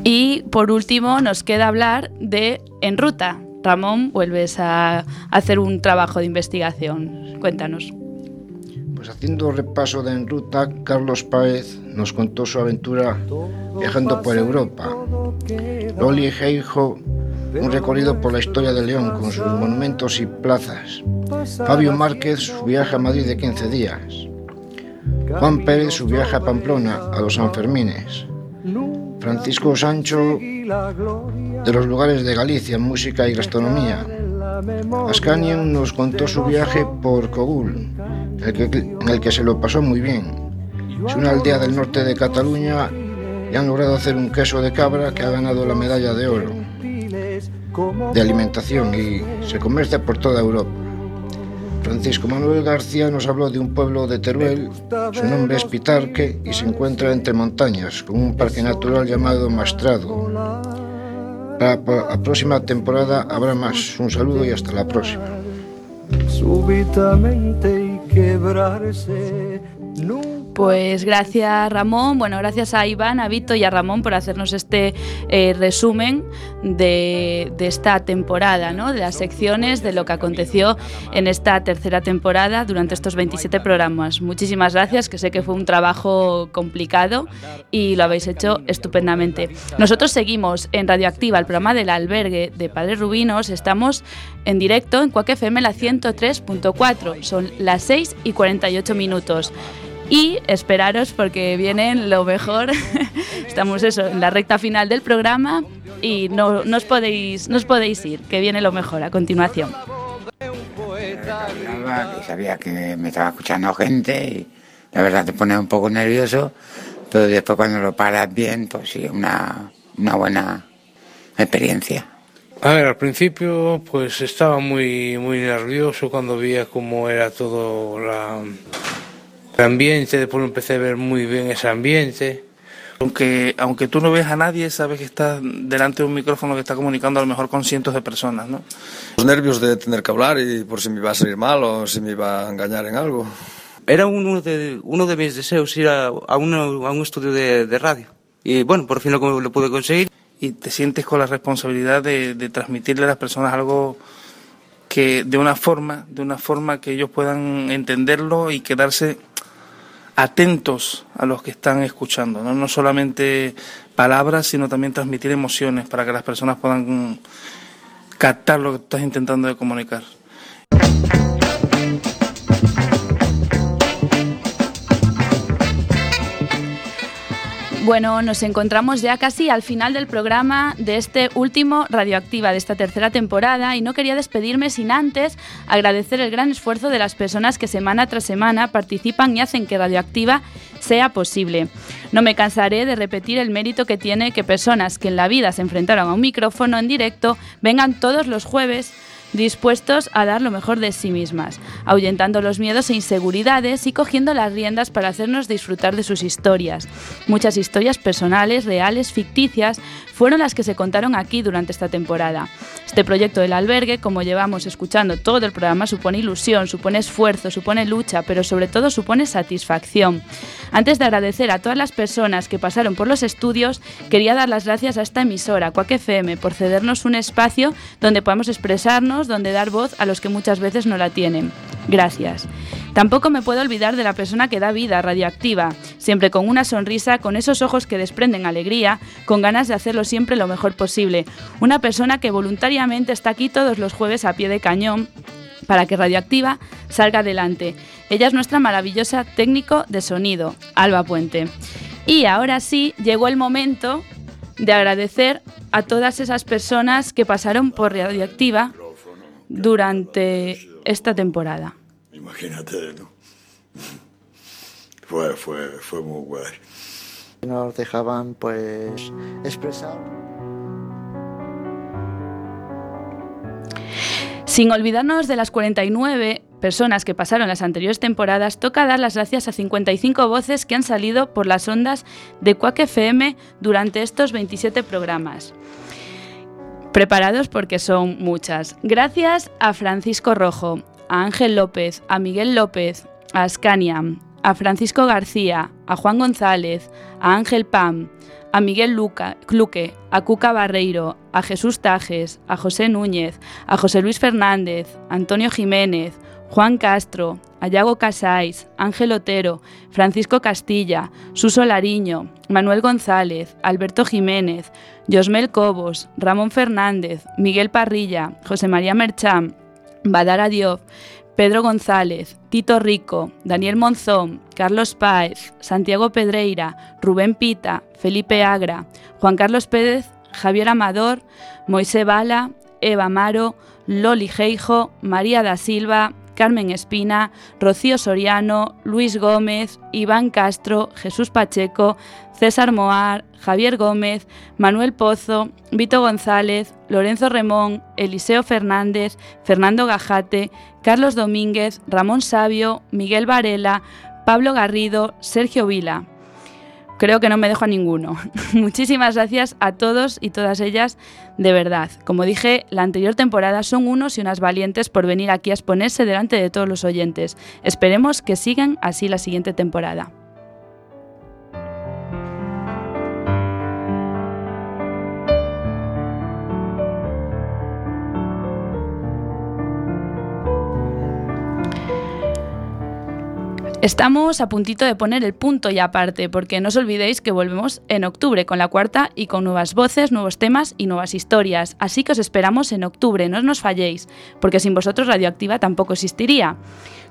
Y por último nos queda hablar de En Ruta. Ramón, vuelves a hacer un trabajo de investigación. Cuéntanos. Pues haciendo repaso de En Ruta, Carlos Páez nos contó su aventura viajando por Europa. Loli Heijo, un recorrido por la historia de León con sus monumentos y plazas. Fabio Márquez, su viaje a Madrid de 15 días. Juan Pérez, su viaje a Pamplona, a los Sanfermines. Francisco Sancho, de los lugares de Galicia, música y gastronomía. Ascanien nos contó su viaje por Cogul, en el que se lo pasó muy bien. Es una aldea del norte de Cataluña y han logrado hacer un queso de cabra que ha ganado la medalla de oro de alimentación y se comercia por toda Europa. Francisco Manuel García nos habló de un pueblo de Teruel, su nombre es Pitarque y se encuentra entre montañas, con un parque natural llamado Mastrado. Para la próxima temporada habrá más. Un saludo y hasta la próxima. Súbitamente y quebrarse Pues gracias Ramón, bueno, gracias a Iván, a Vito y a Ramón por hacernos este eh, resumen de, esta temporada, ¿no? de las secciones, de lo que aconteció en esta tercera temporada durante estos 27 programas. Muchísimas gracias, que sé que fue un trabajo complicado y lo habéis hecho estupendamente. Nosotros seguimos en Radioactiva, el programa del albergue de Padres Rubinos, estamos en directo en Cuac FM la 103.4, son las 6 y 48 minutos. Y esperaros porque vienen lo mejor. Estamos eso, en la recta final del programa y no, no, os podéis, no os podéis ir, que viene lo mejor a continuación. Que sabía que me estaba escuchando gente y la verdad te pone un poco nervioso, pero después cuando lo paras bien, pues sí, una, una buena experiencia. A ver, al principio pues estaba muy, muy nervioso cuando veía cómo era todo la, el ambiente, después empecé a ver muy bien ese ambiente. Aunque, aunque tú no ves a nadie, sabes que estás delante de un micrófono que está comunicando a lo mejor con cientos de personas, ¿no? Los nervios de tener que hablar y por si me iba a salir mal o si me iba a engañar en algo. Era uno de, uno de mis deseos ir a, a, uno- a un estudio de, de radio. Y bueno, por fin lo, lo pude conseguir. Y te sientes con la responsabilidad de, de transmitirle a las personas algo que de una forma, de una forma que ellos puedan entenderlo y quedarse atentos a los que están escuchando, ¿no? no solamente palabras, sino también transmitir emociones para que las personas puedan captar lo que estás intentando de comunicar. Bueno, nos encontramos ya casi al final del programa de este último Radioactiva, de esta tercera temporada, y no quería despedirme sin antes agradecer el gran esfuerzo de las personas que semana tras semana participan y hacen que Radioactiva sea posible. No me cansaré de repetir el mérito que tiene que personas que en la vida se enfrentaron a un micrófono en directo vengan todos los jueves dispuestos a dar lo mejor de sí mismas, ahuyentando los miedos e inseguridades y cogiendo las riendas para hacernos disfrutar de sus historias. Muchas historias personales, reales, ficticias, fueron las que se contaron aquí durante esta temporada. Este proyecto del albergue, como llevamos escuchando todo el programa, supone ilusión, supone esfuerzo, supone lucha, pero sobre todo supone satisfacción. Antes de agradecer a todas las personas que pasaron por los estudios, quería dar las gracias a esta emisora, Quack FM, por cedernos un espacio donde podamos expresarnos, donde dar voz a los que muchas veces no la tienen. Gracias. Tampoco me puedo olvidar de la persona que da vida radioactiva, siempre con una sonrisa, con esos ojos que desprenden alegría, con ganas de hacerlo siempre lo mejor posible. Una persona que voluntariamente está aquí todos los jueves a pie de cañón para que Radioactiva salga adelante. Ella es nuestra maravillosa técnico de sonido, Alba Puente. Y ahora sí, llegó el momento de agradecer a todas esas personas que pasaron por Radioactiva durante esta temporada. Imagínate, ¿no? Fue, fue, fue muy guay. Nos dejaban pues expresar. Sin olvidarnos de las 49 personas que pasaron las anteriores temporadas, toca dar las gracias a 55 voces que han salido por las ondas de Quack FM durante estos 27 programas. Preparados porque son muchas. Gracias a Francisco Rojo, a Ángel López, a Miguel López, a Ascania, a Francisco García, a Juan González, a Ángel Pam, a Miguel Luca, Luque, a Cuca Barreiro, a Jesús Tajes, a José Núñez, a José Luis Fernández, a Antonio Jiménez, Juan Castro, a Yago Casais, Ángel Otero, Francisco Castilla, Suso Lariño, Manuel González, Alberto Jiménez, Josmel Cobos, Ramón Fernández, Miguel Parrilla, José María Merchán, Badara Diop, Pedro González, Tito Rico, Daniel Monzón, Carlos Páez, Santiago Pedreira, Rubén Pita, Felipe Agra, Juan Carlos Pérez, Javier Amador, Moisés Bala, Eva Amaro, Loli Geijo, María da Silva, Carmen Espina, Rocío Soriano, Luis Gómez, Iván Castro, Jesús Pacheco, César Moar, Javier Gómez, Manuel Pozo, Vito González, Lorenzo Remón, Eliseo Fernández, Fernando Gajate, Carlos Domínguez, Ramón Sabio, Miguel Varela, Pablo Garrido, Sergio Vila. Creo que no me dejo a ninguno. Muchísimas gracias a todos y todas ellas, de verdad. Como dije, la anterior temporada son unos y unas valientes por venir aquí a exponerse delante de todos los oyentes. Esperemos que sigan así la siguiente temporada. Estamos a puntito de poner el punto y aparte, porque no os olvidéis que volvemos en octubre con la cuarta y con nuevas voces, nuevos temas y nuevas historias. Así que os esperamos en octubre, no os nos falléis, porque sin vosotros Radioactiva tampoco existiría.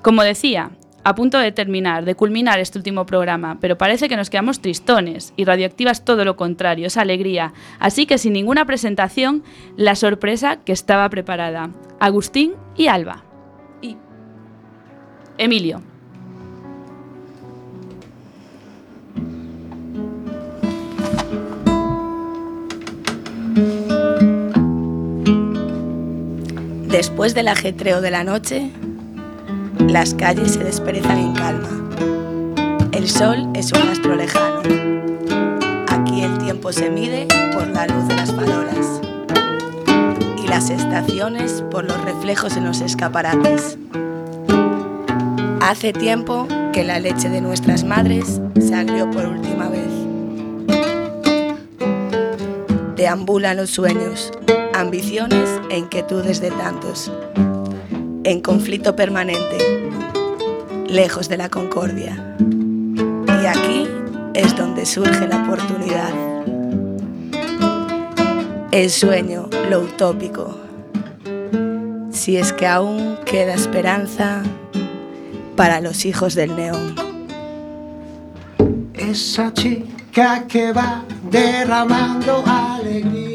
Como decía, a punto de terminar, de culminar este último programa, pero parece que nos quedamos tristones y Radioactiva es todo lo contrario, es alegría. Así que sin ninguna presentación, la sorpresa que estaba preparada. Agustín y Alba. Y Emilio. Después del ajetreo de la noche, las calles se desperezan en calma. El sol es un astro lejano. Aquí el tiempo se mide por la luz de las farolas y las estaciones por los reflejos en los escaparates. Hace tiempo que la leche de nuestras madres se agrió por última vez. Deambulan los sueños, ambiciones e inquietudes de tantos, en conflicto permanente, lejos de la concordia. Y aquí es donde surge la oportunidad. El sueño, lo utópico. Si es que aún queda esperanza para los hijos del neón. Esa chica que va derramando alegría al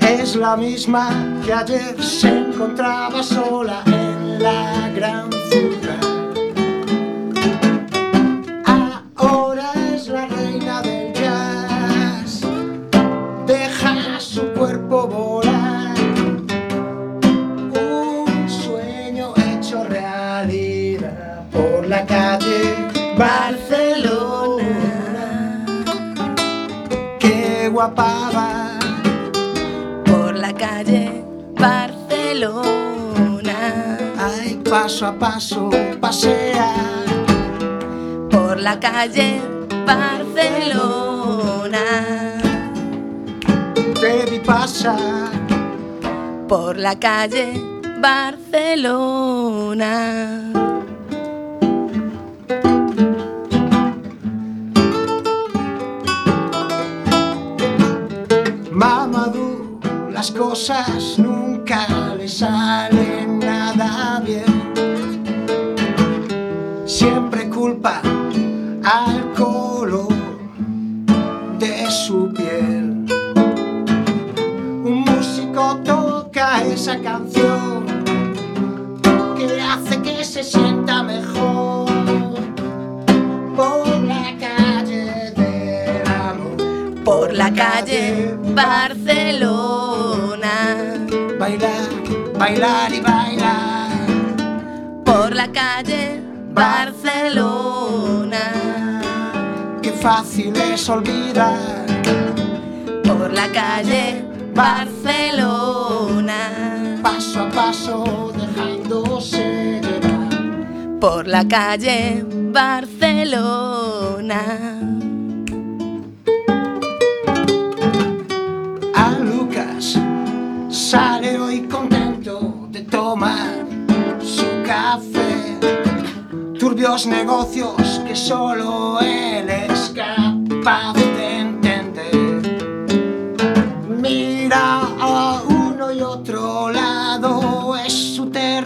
Es la misma que ayer se encontraba sola en la gran ciudad. Por la calle Barcelona. Ay, paso a paso pasea por la calle Barcelona. Te vi pasar por la calle Barcelona. Las cosas nunca le salen nada bien. Siempre culpa al color de su piel. Un músico toca esa canción que hace que se sienta mejor por la calle del amor. Por la calle Barcelona. Bailar, y bailar. Por la calle Barcelona. Qué fácil es olvidar. Por la calle Barcelona. Paso a paso dejándose llevar. Por la calle Barcelona. A Lucas sale hoy contento tomar su café. Turbios negocios que solo él es capaz.